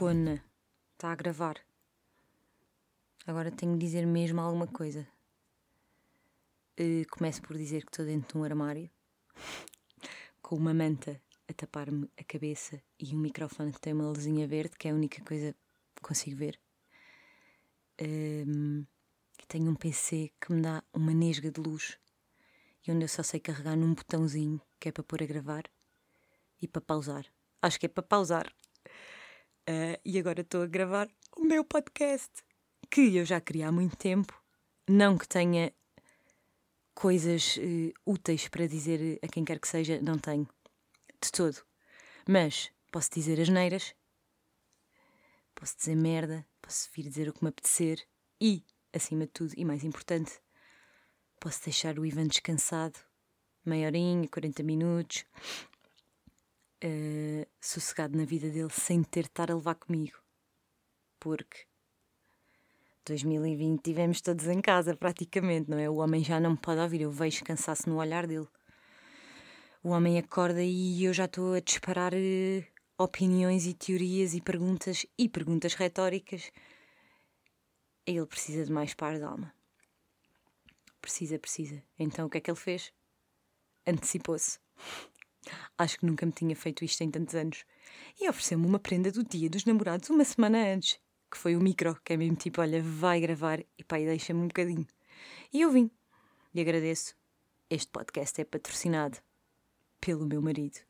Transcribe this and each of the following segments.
Cona! Está a gravar. Agora tenho de dizer mesmo alguma coisa. Uh, começo por dizer que estou dentro de um armário com uma manta a tapar-me a cabeça e um microfone que tem uma luzinha verde, que é a única coisa que consigo ver. Um, tenho um PC que me dá uma nesga de luz e onde eu só sei carregar num botãozinho que é para pôr a gravar e para pausar. Acho que é para pausar. Uh, e agora estou a gravar o meu podcast que eu já queria há muito tempo. Não que tenha coisas uh, úteis para dizer a quem quer que seja, não tenho. De todo. Mas posso dizer as neiras, posso dizer merda, posso vir dizer o que me apetecer e, acima de tudo, e mais importante, posso deixar o Ivan descansado, meia horinha, 40 minutos, uh, sossegado na vida dele, sem ter de estar a levar comigo. Porque 2020 tivemos todos em casa, praticamente, não é? O homem já não me pode ouvir, eu vejo cansaço no olhar dele. O homem acorda e eu já estou a disparar uh, opiniões e teorias e perguntas e perguntas retóricas. Ele precisa de mais par de alma. Precisa, precisa. Então o que é que ele fez? Antecipou-se. Acho que nunca me tinha feito isto em tantos anos. E ofereceu-me uma prenda do dia dos namorados uma semana antes, que foi o micro, que é mesmo tipo: olha, vai gravar e pá, deixa-me um bocadinho. E eu vim. E agradeço. Este podcast é patrocinado pelo meu marido.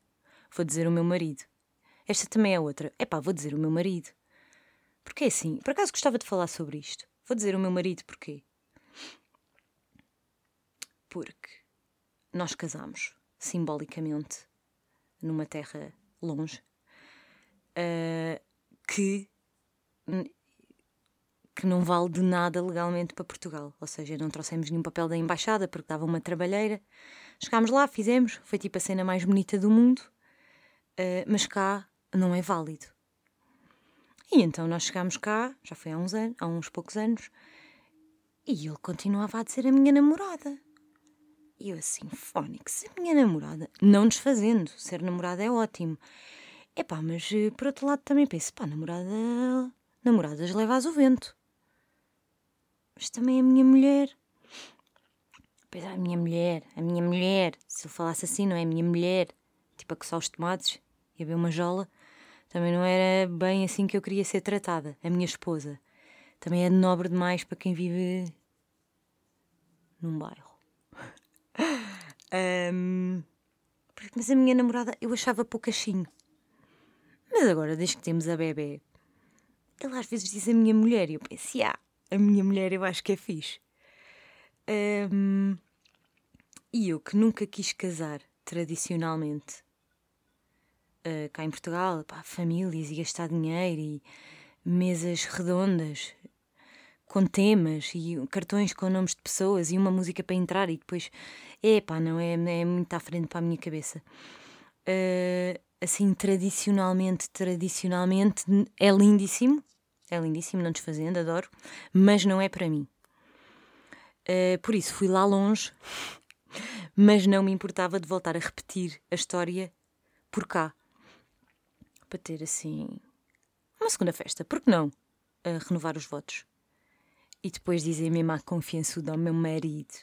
Vou dizer o meu marido. Esta também é outra. É pá, vou dizer o meu marido. Porque é assim, por acaso gostava de falar sobre isto. Vou dizer o meu marido porquê. Porque nós casamos simbolicamente numa terra longe uh, que que não vale de nada legalmente para Portugal. Ou seja, não trouxemos nenhum papel da embaixada porque dava uma trabalheira. Chegámos lá, fizemos, foi tipo a cena mais bonita do mundo, uh, mas cá não é válido. E então nós chegámos cá, já foi há uns, anos, há uns poucos anos, e ele continuava a dizer a minha namorada. E eu assim, Fónix, a minha namorada, não desfazendo, ser namorada é ótimo. É pá, mas eh, por outro lado também penso, pá, namorada, namoradas levas o vento. Mas também a minha mulher. Pois a minha mulher, a minha mulher, se eu falasse assim, não é a minha mulher, tipo a coçar os tomates e a ver uma jola, também não era bem assim que eu queria ser tratada, a minha esposa. Também é nobre demais para quem vive num bairro. Um, mas a minha namorada eu achava poucachinho. Mas agora, desde que temos a bebê, ele às vezes diz a minha mulher e eu penso, ah, a minha mulher eu acho que é fixe. Um, e eu que nunca quis casar tradicionalmente uh, cá em Portugal, pá, famílias e gastar dinheiro e mesas redondas com temas e cartões com nomes de pessoas e uma música para entrar e depois, epá, não é, é muito à frente para a minha cabeça. Uh, assim, tradicionalmente, tradicionalmente é lindíssimo, é lindíssimo, não desfazendo, adoro, mas não é para mim. Uh, por isso fui lá longe, mas não me importava de voltar a repetir a história por cá. Para ter assim uma segunda festa, por que não? A renovar os votos e depois dizer mesmo à confiança ao meu marido.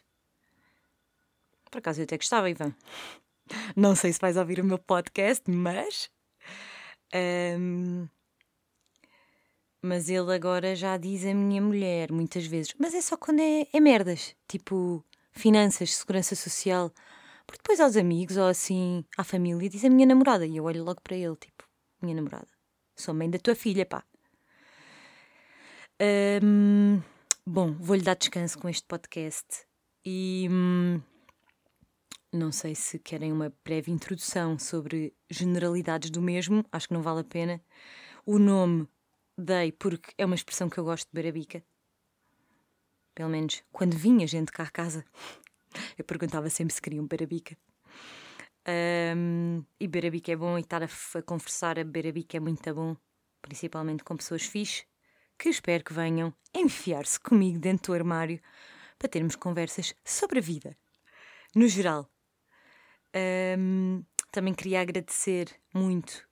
Por acaso eu até gostava, Ivan. Não sei se vais ouvir o meu podcast, mas. Um, mas ele agora já diz a minha mulher muitas vezes. Mas é só quando é, é merdas. Tipo finanças, segurança social. Porque depois aos amigos ou assim, à família, diz a minha namorada. E eu olho logo para ele, tipo, minha namorada. Sou mãe da tua filha, pá. Um, Bom, vou-lhe dar descanso com este podcast e hum, não sei se querem uma breve introdução sobre generalidades do mesmo, acho que não vale a pena. O nome dei porque é uma expressão que eu gosto de barabica. Pelo menos quando vinha gente cá a casa, eu perguntava sempre se queriam barabica. Um, e barabica é bom e estar a, a conversar a barabica é muito bom, principalmente com pessoas fixe que espero que venham enfiar-se comigo dentro do armário para termos conversas sobre a vida, no geral. Um, também queria agradecer muito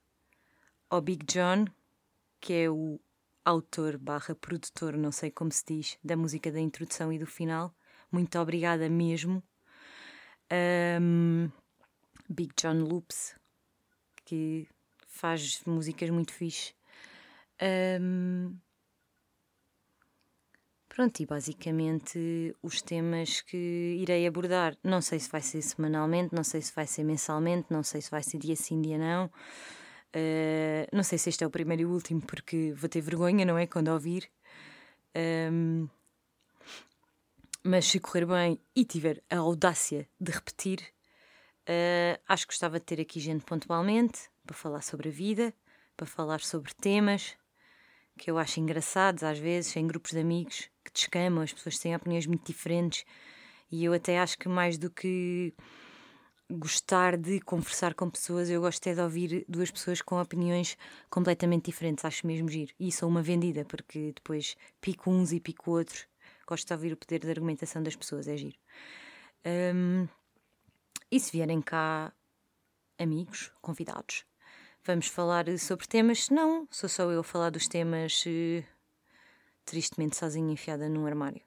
ao Big John, que é o autor barra produtor, não sei como se diz, da música da introdução e do final. Muito obrigada mesmo. Um, Big John Loops, que faz músicas muito fixe. Um, pronto, e basicamente os temas que irei abordar, não sei se vai ser semanalmente, não sei se vai ser mensalmente, não sei se vai ser dia sim, dia não. Uh, não sei se este é o primeiro e o último, porque vou ter vergonha, não é? Quando ouvir. Um, mas se correr bem e tiver a audácia de repetir, uh, acho que gostava de ter aqui gente pontualmente para falar sobre a vida, para falar sobre temas que eu acho engraçados às vezes, em grupos de amigos que descamam, as pessoas têm opiniões muito diferentes e eu até acho que mais do que gostar de conversar com pessoas, eu gosto é de ouvir duas pessoas com opiniões completamente diferentes, acho mesmo giro. E sou uma vendida, porque depois pico uns e pico outros. Gosto de ouvir o poder de argumentação das pessoas, é giro. Um, e se vierem cá amigos, convidados, vamos falar sobre temas. Se não, sou só eu a falar dos temas uh, tristemente sozinha enfiada num armário.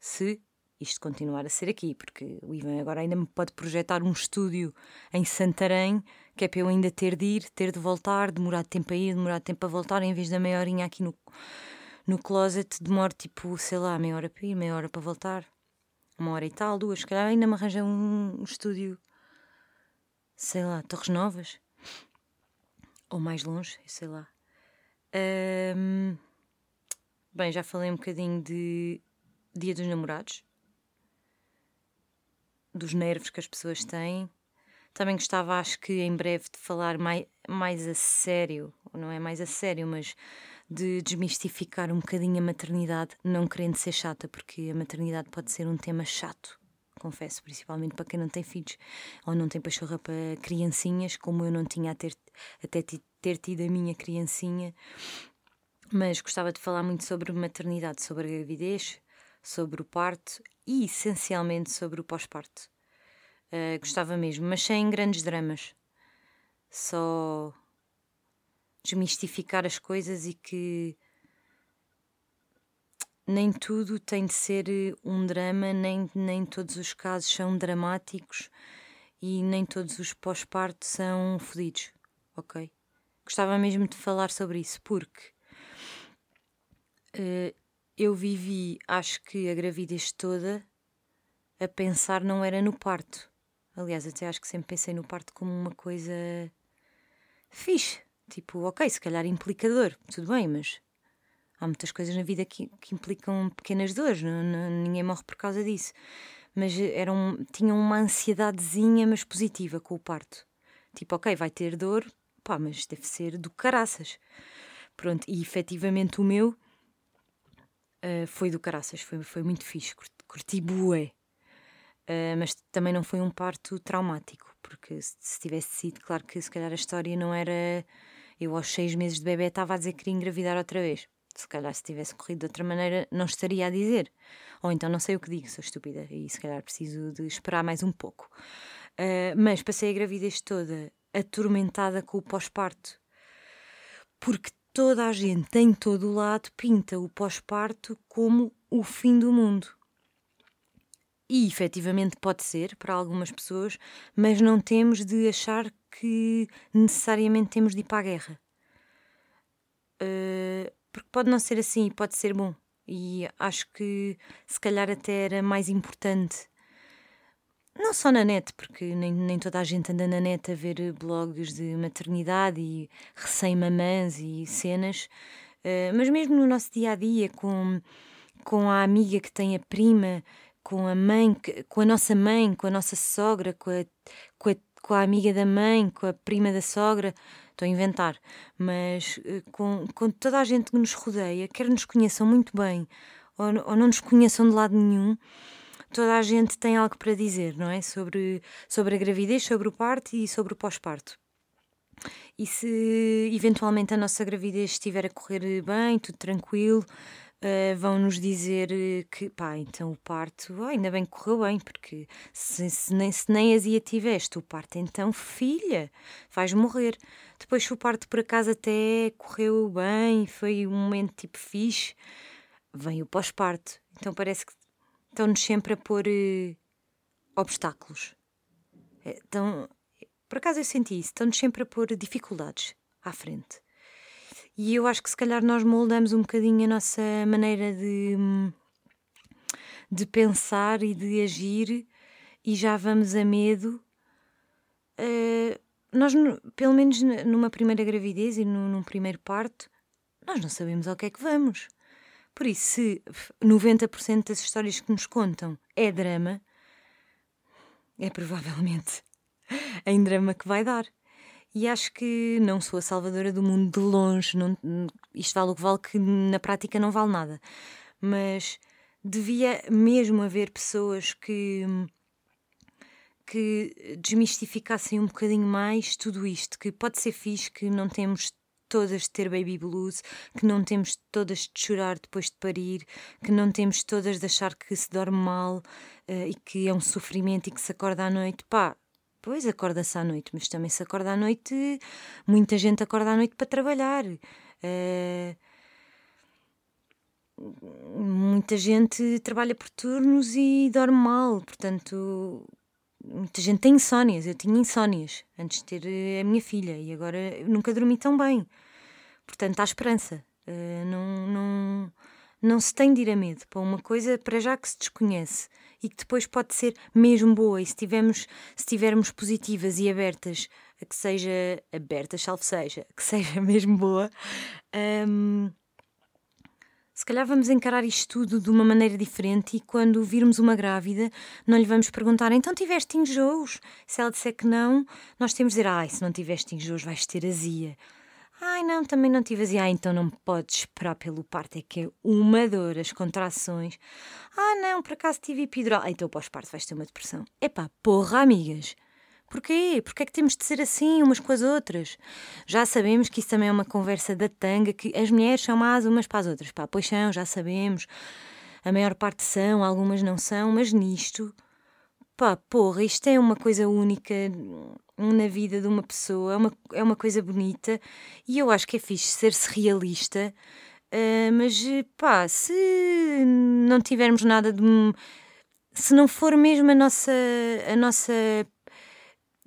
Se isto continuar a ser aqui, porque o Ivan agora ainda me pode projetar um estúdio em Santarém, que é para eu ainda ter de ir, ter de voltar, demorar tempo a ir, demorar tempo a voltar, em vez da meia horinha aqui no, no closet, demora tipo, sei lá, meia hora para ir, meia hora para voltar, uma hora e tal, duas, se calhar ainda me arranja um, um estúdio, sei lá, Torres Novas, ou mais longe, sei lá. Um, bem, já falei um bocadinho de Dia dos Namorados dos nervos que as pessoas têm. Também gostava, acho que em breve, de falar mais, mais a sério, não é mais a sério, mas de desmistificar um bocadinho a maternidade, não querendo ser chata, porque a maternidade pode ser um tema chato, confesso, principalmente para quem não tem filhos ou não tem pachorra para criancinhas, como eu não tinha a ter, até ter tido a minha criancinha. Mas gostava de falar muito sobre maternidade, sobre a gravidez, sobre o parto e essencialmente sobre o pós-parto. Uh, gostava mesmo, mas sem grandes dramas. Só desmistificar as coisas e que nem tudo tem de ser um drama, nem, nem todos os casos são dramáticos e nem todos os pós-parto são fodidos, ok? Gostava mesmo de falar sobre isso porque uh, eu vivi, acho que a gravidez toda, a pensar não era no parto. Aliás, até acho que sempre pensei no parto como uma coisa fixe. Tipo, ok, se calhar implicador, tudo bem, mas há muitas coisas na vida que, que implicam pequenas dores, não, não, ninguém morre por causa disso. Mas era um, tinha uma ansiedadezinha, mas positiva com o parto. Tipo, ok, vai ter dor, pá, mas deve ser do caraças. Pronto, e efetivamente o meu uh, foi do caraças, foi, foi muito fixe, curti, bué. Uh, mas também não foi um parto traumático, porque se, se, tivesse sido, claro que se calhar a história não era. Eu, aos seis meses de bebê, estava a dizer que queria engravidar outra vez. Se calhar, se tivesse corrido de outra maneira, não estaria a dizer. Ou então não sei o que digo, sou estúpida e se calhar preciso de esperar mais um pouco. Uh, mas passei a gravidez toda atormentada com o pós-parto, porque toda a gente em todo o lado pinta o pós-parto como o fim do mundo. E efetivamente pode ser para algumas pessoas, mas não temos de achar que necessariamente temos de ir para a guerra. Uh, porque pode não ser assim, pode ser bom. E acho que se calhar até era mais importante não só na net, porque nem, nem toda a gente anda na net a ver blogs de maternidade e recém-mamãs e cenas, uh, mas mesmo no nosso dia a dia, com, com a amiga que tem a prima, com a mãe, com a nossa mãe, com a nossa sogra, com a, com a, com a amiga da mãe, com a prima da sogra, estou a inventar, mas uh, com, com toda a gente que nos rodeia, quer nos conheçam muito bem ou, ou não nos conheçam de lado nenhum toda a gente tem algo para dizer, não é? Sobre, sobre a gravidez, sobre o parto e sobre o pós-parto. E se eventualmente a nossa gravidez estiver a correr bem, tudo tranquilo, uh, vão nos dizer que, pá, então o parto, oh, ainda bem que correu bem, porque se, se, nem, se nem azia tiveste o parto, então filha, vais morrer. Depois, se o parto por acaso até correu bem, foi um momento tipo fixe, vem o pós-parto. Então parece que estão-nos sempre a pôr uh, obstáculos. Então, por acaso eu senti isso, estão-nos sempre a pôr dificuldades à frente. E eu acho que se calhar nós moldamos um bocadinho a nossa maneira de, de pensar e de agir e já vamos a medo. Uh, nós, pelo menos numa primeira gravidez e num, num primeiro parto, nós não sabemos ao que é que vamos. Por isso, se 90% das histórias que nos contam é drama, é provavelmente em drama que vai dar. E acho que não sou a salvadora do mundo de longe. Não, isto vale o que vale, que na prática não vale nada. Mas devia mesmo haver pessoas que que desmistificassem um bocadinho mais tudo isto, que pode ser fixe, que não temos todas de ter baby blues, que não temos todas de chorar depois de parir, que não temos todas de achar que se dorme mal uh, e que é um sofrimento e que se acorda à noite. Pá, Pois acorda-se à noite, mas também se acorda à noite, muita gente acorda à noite para trabalhar. Uh, muita gente trabalha por turnos e dorme mal, portanto, muita gente tem insónias. Eu tinha insónias antes de ter eh, a minha filha e agora nunca dormi tão bem. Portanto, há esperança. Uh, não, não, não se tem de ir a medo para uma coisa para já que se desconhece e que depois pode ser mesmo boa. E se tivermos, se tivermos positivas e abertas a que seja aberta, salve seja, que seja mesmo boa, hum, se calhar vamos encarar isto tudo de uma maneira diferente e quando virmos uma grávida, não lhe vamos perguntar então tiveste enjoos? Se ela disser que não, nós temos de dizer, ai, se não tiveste enjoos vais ter azia. Ai não, também não tive azia. Ah, então não podes esperar pelo parto, é que é uma dor, as contrações. Ah não, por acaso tive epidural. Ah, então pós-parto vais ter uma depressão. Epá, porra, amigas. Porquê? Porquê é que temos de ser assim umas com as outras? Já sabemos que isso também é uma conversa da tanga, que as mulheres são más umas para as outras. Pá, pois são, já sabemos. A maior parte são, algumas não são, mas nisto, pá, porra, isto é uma coisa única na vida de uma pessoa, é uma, é uma coisa bonita e eu acho que é fixe ser-se realista, uh, mas pá, se não tivermos nada de. Se não for mesmo a nossa, a nossa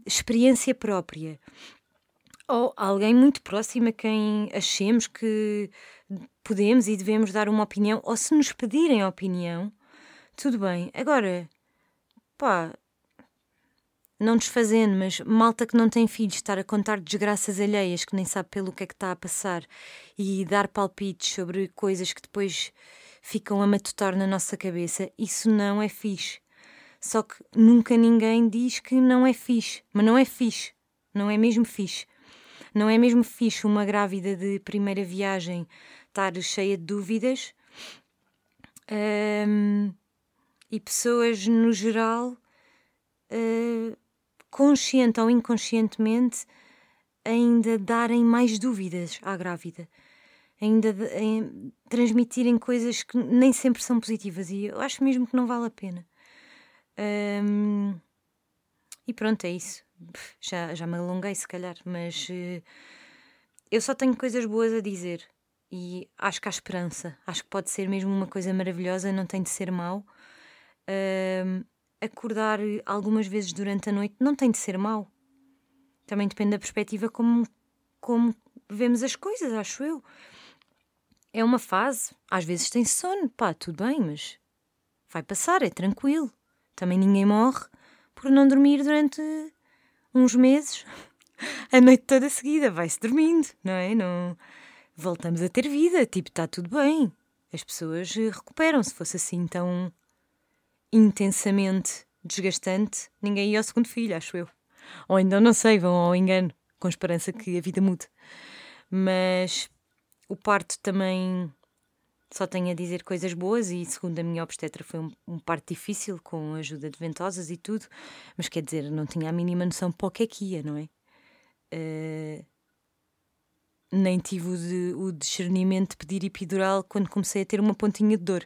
experiência própria ou alguém muito próximo a quem achemos que podemos e devemos dar uma opinião, ou se nos pedirem opinião, tudo bem. Agora, pá, não desfazendo, mas malta que não tem filhos, estar a contar desgraças alheias que nem sabe pelo que é que está a passar e dar palpites sobre coisas que depois ficam a matutar na nossa cabeça, isso não é fixe. Só que nunca ninguém diz que não é fixe, mas não é fixe, não é mesmo fixe. Não é mesmo fixe uma grávida de primeira viagem estar cheia de dúvidas um, e pessoas no geral. Uh, consciente ou inconscientemente, ainda darem mais dúvidas à grávida, ainda de, em, transmitirem coisas que nem sempre são positivas e eu acho mesmo que não vale a pena. Um, e pronto, é isso. Já, já me alonguei, se calhar, mas uh, eu só tenho coisas boas a dizer e acho que há esperança. Acho que pode ser mesmo uma coisa maravilhosa, não tem de ser mau. Um, acordar algumas vezes durante a noite não tem de ser mau. Também depende da perspectiva como, como vemos as coisas, acho eu. É uma fase, às vezes tem sono, pá, tudo bem, mas vai passar, é tranquilo. Também ninguém morre por não dormir durante uns meses, a noite toda seguida, vai-se dormindo, não é? Não voltamos a ter vida, tipo, está tudo bem. As pessoas recuperam, se fosse assim tão intensamente desgastante, ninguém ia ao segundo filho, acho eu. Ou ainda não sei, vão ao engano, com esperança que a vida mude. Mas o parto também só tenho a dizer coisas boas e segundo a minha obstetra foi um, um parto difícil com a ajuda de ventosas e tudo, mas quer dizer, não tinha a mínima noção para o que é que ia, não é? Uh, nem tive o, de, o discernimento de pedir epidural quando comecei a ter uma pontinha de dor.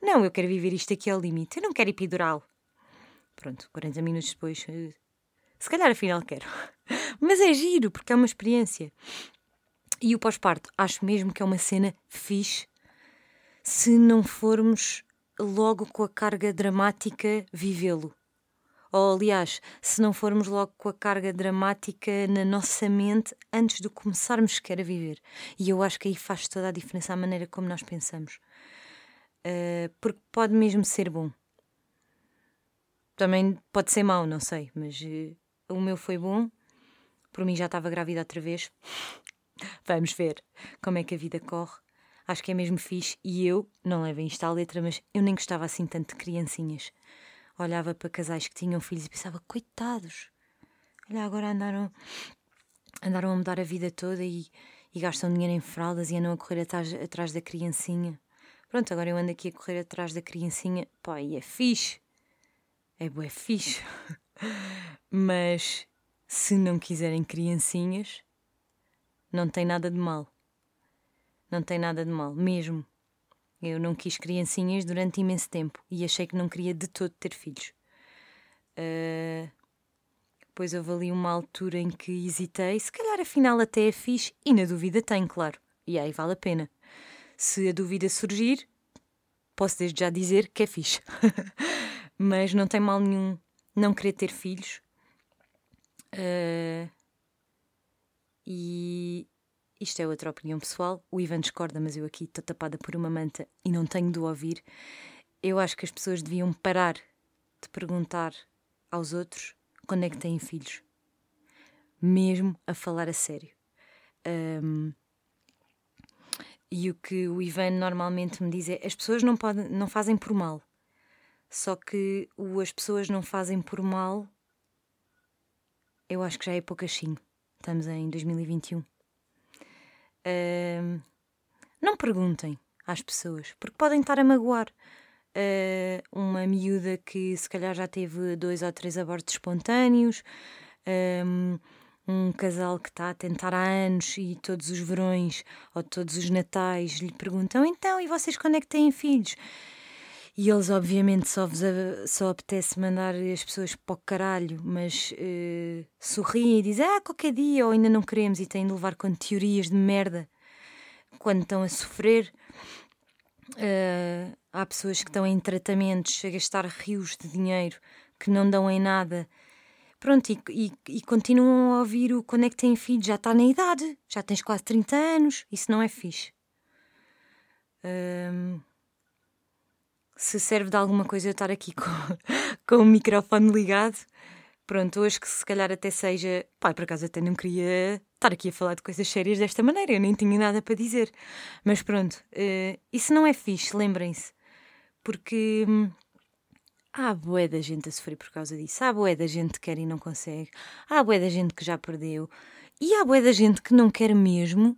Não, eu quero viver isto aqui ao limite. Eu não quero epidural. Pronto, 40 minutos depois, eh, se calhar afinal quero. Mas é giro, porque é uma experiência. E o pós-parto, acho mesmo que é uma cena fixe se não formos logo com a carga dramática vivê-lo. Ou, aliás, se não formos logo com a carga dramática na nossa mente antes de começarmos sequer a viver. E eu acho que aí faz toda a diferença a maneira como nós pensamos. Uh, porque pode mesmo ser bom. Também pode ser mau, não sei, mas uh, o meu foi bom. Por mim já estava grávida outra vez. Vamos ver como é que a vida corre. Acho que é mesmo fixe. E eu, não levem isto à letra, mas eu nem gostava assim tanto de criancinhas olhava para casais que tinham filhos e pensava, coitados, olha, agora andaram, andaram a mudar a vida toda e, e gastam dinheiro em fraldas e andam a correr atrás, atrás da criancinha. Pronto, agora eu ando aqui a correr atrás da criancinha, pá, e é fixe, é bué fixe. Mas se não quiserem criancinhas, não tem nada de mal. Não tem nada de mal, mesmo. Eu não quis criancinhas durante imenso tempo e achei que não queria de todo ter filhos. Uh, depois houve ali uma altura em que hesitei, se calhar afinal até é fixe, e na dúvida tenho, claro. E aí vale a pena. Se a dúvida surgir, posso desde já dizer que é fixe. Mas não tem mal nenhum não querer ter filhos. Uh, e isto é outra opinião pessoal. O Ivan discorda, mas eu aqui estou tapada por uma manta e não tenho de ouvir. Eu acho que as pessoas deviam parar de perguntar aos outros quando é que têm filhos. Mesmo a falar a sério. Um, e o que o Ivan normalmente me diz é: as pessoas não, podem, não fazem por mal. Só que o as pessoas não fazem por mal, eu acho que já é poucachinho. Estamos em 2021. Uh, não perguntem às pessoas, porque podem estar a magoar. Uh, uma miúda que se calhar já teve dois ou três abortos espontâneos, um, um casal que está a tentar há anos e todos os verões ou todos os natais lhe perguntam: então, e vocês quando é que têm filhos? E eles, obviamente, só, vos, só apetece mandar as pessoas para o caralho, mas uh, sorriem e dizem, ah, qualquer dia, ou ainda não queremos, e têm de levar com teorias de merda quando estão a sofrer. Uh, há pessoas que estão em tratamentos a gastar rios de dinheiro que não dão em nada. Pronto, e, e, e continuam a ouvir o quando é que têm filhos, já está na idade, já tens quase 30 anos, isso não é fixe. Uh, se serve de alguma coisa eu estar aqui com, com o microfone ligado. Pronto, hoje que se calhar até seja. Pai, por acaso até não queria estar aqui a falar de coisas sérias desta maneira, eu nem tinha nada para dizer. Mas pronto, uh, isso não é fixe, lembrem-se. Porque hum, há boé da gente a sofrer por causa disso. Há boé da gente que quer e não consegue. Há boé da gente que já perdeu. E há boé da gente que não quer mesmo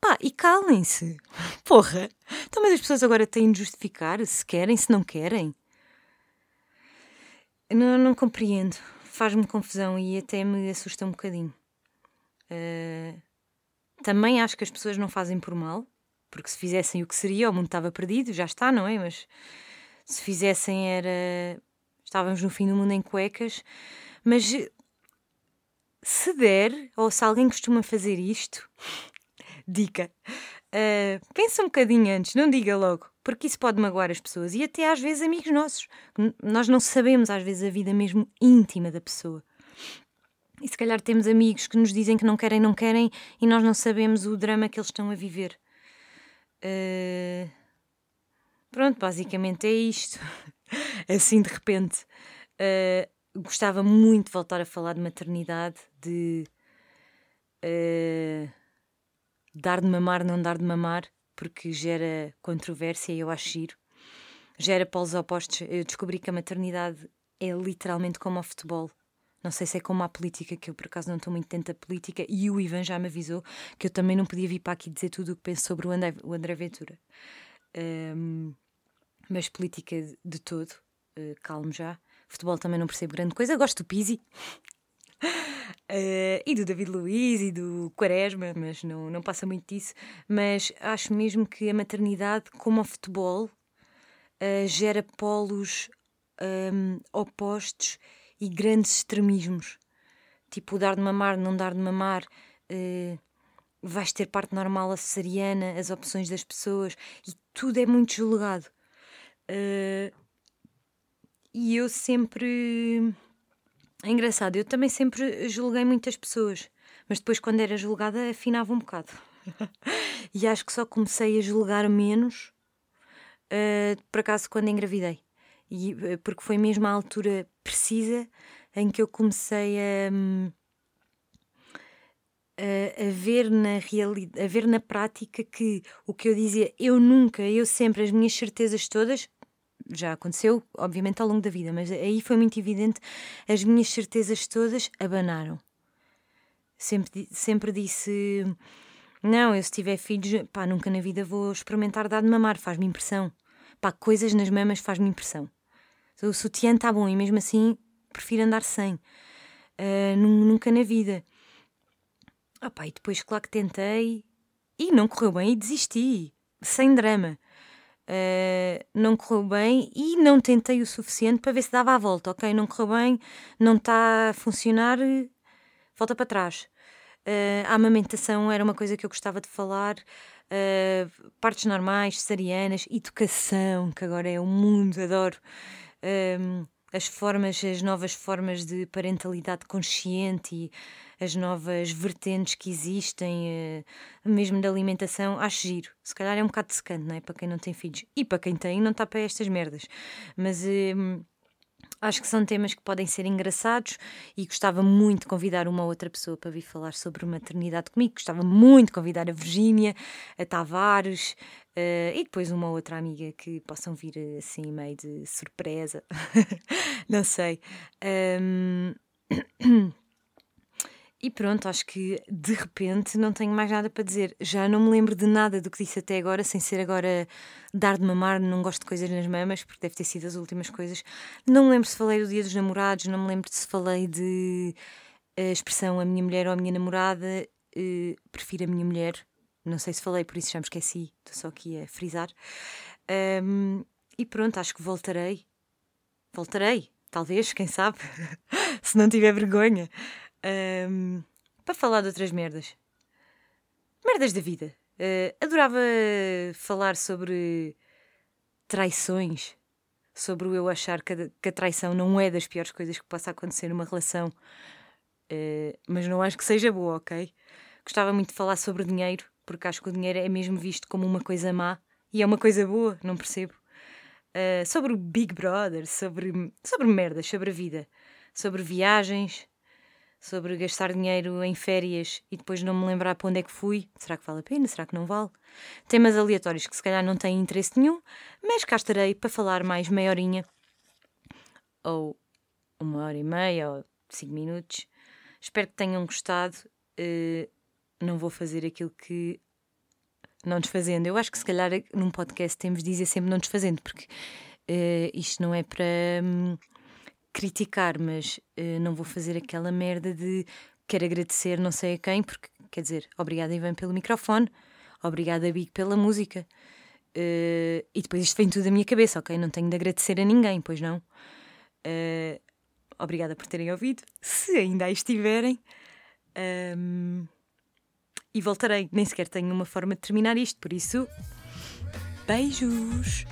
Pá, e calem-se. Porra. Então, mas as pessoas agora têm de justificar se querem, se não querem. Não, não compreendo. Faz-me confusão e até me assusta um bocadinho. Uh, também acho que as pessoas não fazem por mal, porque se fizessem o que seria, o mundo estava perdido, já está, não é? Mas se fizessem era. Estávamos no fim do mundo em cuecas. Mas se der, ou se alguém costuma fazer isto, dica. Uh, pensa um bocadinho antes, não diga logo, porque isso pode magoar as pessoas e até às vezes amigos nossos. Nós não sabemos às vezes a vida mesmo íntima da pessoa. E se calhar temos amigos que nos dizem que não querem, não querem e nós não sabemos o drama que eles estão a viver. Uh, pronto, basicamente é isto. assim de repente. Uh, gostava muito de voltar a falar de maternidade, de. Uh, dar de mamar, não dar de mamar, porque gera controvérsia e eu acho giro. Gera polos opostos. Eu descobri que a maternidade é literalmente como o futebol. Não sei se é como a política, que eu por acaso não estou muito dentro da política, e o Ivan já me avisou que eu também não podia vir para aqui dizer tudo o que penso sobre o André, o André Ventura. Um, mas política de todo, uh, calmo já. Futebol também não percebo grande coisa, gosto do Pizzi. Uh, e do David Luiz e do Quaresma, mas não, não passa muito disso. Mas acho mesmo que a maternidade, como o futebol, uh, gera polos um, opostos e grandes extremismos. Tipo, dar de mamar, não dar de mamar, uh, vais ter parte normal a cesariana, as opções das pessoas, e tudo é muito julgado. e eu sempre é engraçado, eu também sempre julguei muitas pessoas, mas depois, quando era julgada, afinava um bocado. e acho que só comecei a julgar menos, uh, por acaso, quando engravidei. E, uh, porque foi mesmo a altura precisa em que eu comecei a. Um, a, a, ver na realidade, a ver na prática que o que eu dizia, eu nunca, eu sempre, as minhas certezas todas, já aconteceu, obviamente, ao longo da vida, mas aí foi muito evidente, as minhas certezas todas abanaram. Sempre, sempre disse: Não, eu se tiver filhos, pá, nunca na vida vou experimentar dar de mamar, faz-me impressão. Pá, coisas nas mamas faz-me impressão. O sutiã está bom e mesmo assim prefiro andar sem. Uh, nunca na vida. Ah, pá, e depois, claro que tentei e não correu bem e desisti, sem drama. Uh, não correu bem e não tentei o suficiente para ver se dava a volta. Ok, não correu bem, não está a funcionar, volta para trás. Uh, a amamentação era uma coisa que eu gostava de falar. Uh, partes normais, cesarianas, educação, que agora é o mundo, adoro. As formas, as novas formas de parentalidade consciente e as novas vertentes que existem, eh, mesmo da alimentação, acho giro. Se calhar é um bocado secante, não é? Para quem não tem filhos. E para quem tem, não está para estas merdas. Mas. Hum, acho que são temas que podem ser engraçados e gostava muito de convidar uma outra pessoa para vir falar sobre maternidade comigo. Gostava muito de convidar a Virgínia, a Tavares uh, e depois uma outra amiga que possam vir assim meio de surpresa. Não sei. Um... E pronto, acho que de repente não tenho mais nada para dizer. Já não me lembro de nada do que disse até agora, sem ser agora dar de mamar, não gosto de coisas nas mamas, porque deve ter sido as últimas coisas. Não me lembro se falei do dia dos namorados, não me lembro se falei de a expressão a minha mulher ou a minha namorada. Uh, prefiro a minha mulher. Não sei se falei, por isso já me esqueci, estou só aqui a frisar. Um, e pronto, acho que voltarei. Voltarei, talvez, quem sabe, se não tiver vergonha um, para falar de outras merdas. Merdas da vida. Uh, adorava falar sobre traições, sobre o eu achar que a, que a, traição não é das piores coisas que possa acontecer numa relação, uh, mas não acho que seja boa, ok? Gostava muito de falar sobre dinheiro, porque acho que o dinheiro é mesmo visto como uma coisa má e é uma coisa boa, não percebo. Uh, sobre o Big Brother, sobre, sobre merdas, sobre a vida, sobre viagens, sobre gastar dinheiro em férias e depois não me lembrar para onde é que fui. Será que vale a pena? Será que não vale? Temas aleatórios que se calhar não têm interesse nenhum, mas cá estarei para falar mais meia horinha ou uma hora e meia ou cinco minutos. Espero que tenham gostado. Uh, não vou fazer aquilo que não desfazendo. Eu acho que se calhar num podcast temos de dizer sempre não desfazendo, porque uh, isto não é para. Hum, criticar, mas uh, não vou fazer aquela merda de quero agradecer não sei a quem, porque quer dizer, obrigada Ivan pelo microfone, obrigada Big pela música. Uh, e depois isto vem tudo da minha cabeça, ok? Não tenho de agradecer a ninguém, pois não. Uh, obrigada por terem ouvido, se ainda aí estiverem. Um, e voltarei. Nem sequer tenho uma forma de terminar isto, por isso, beijos!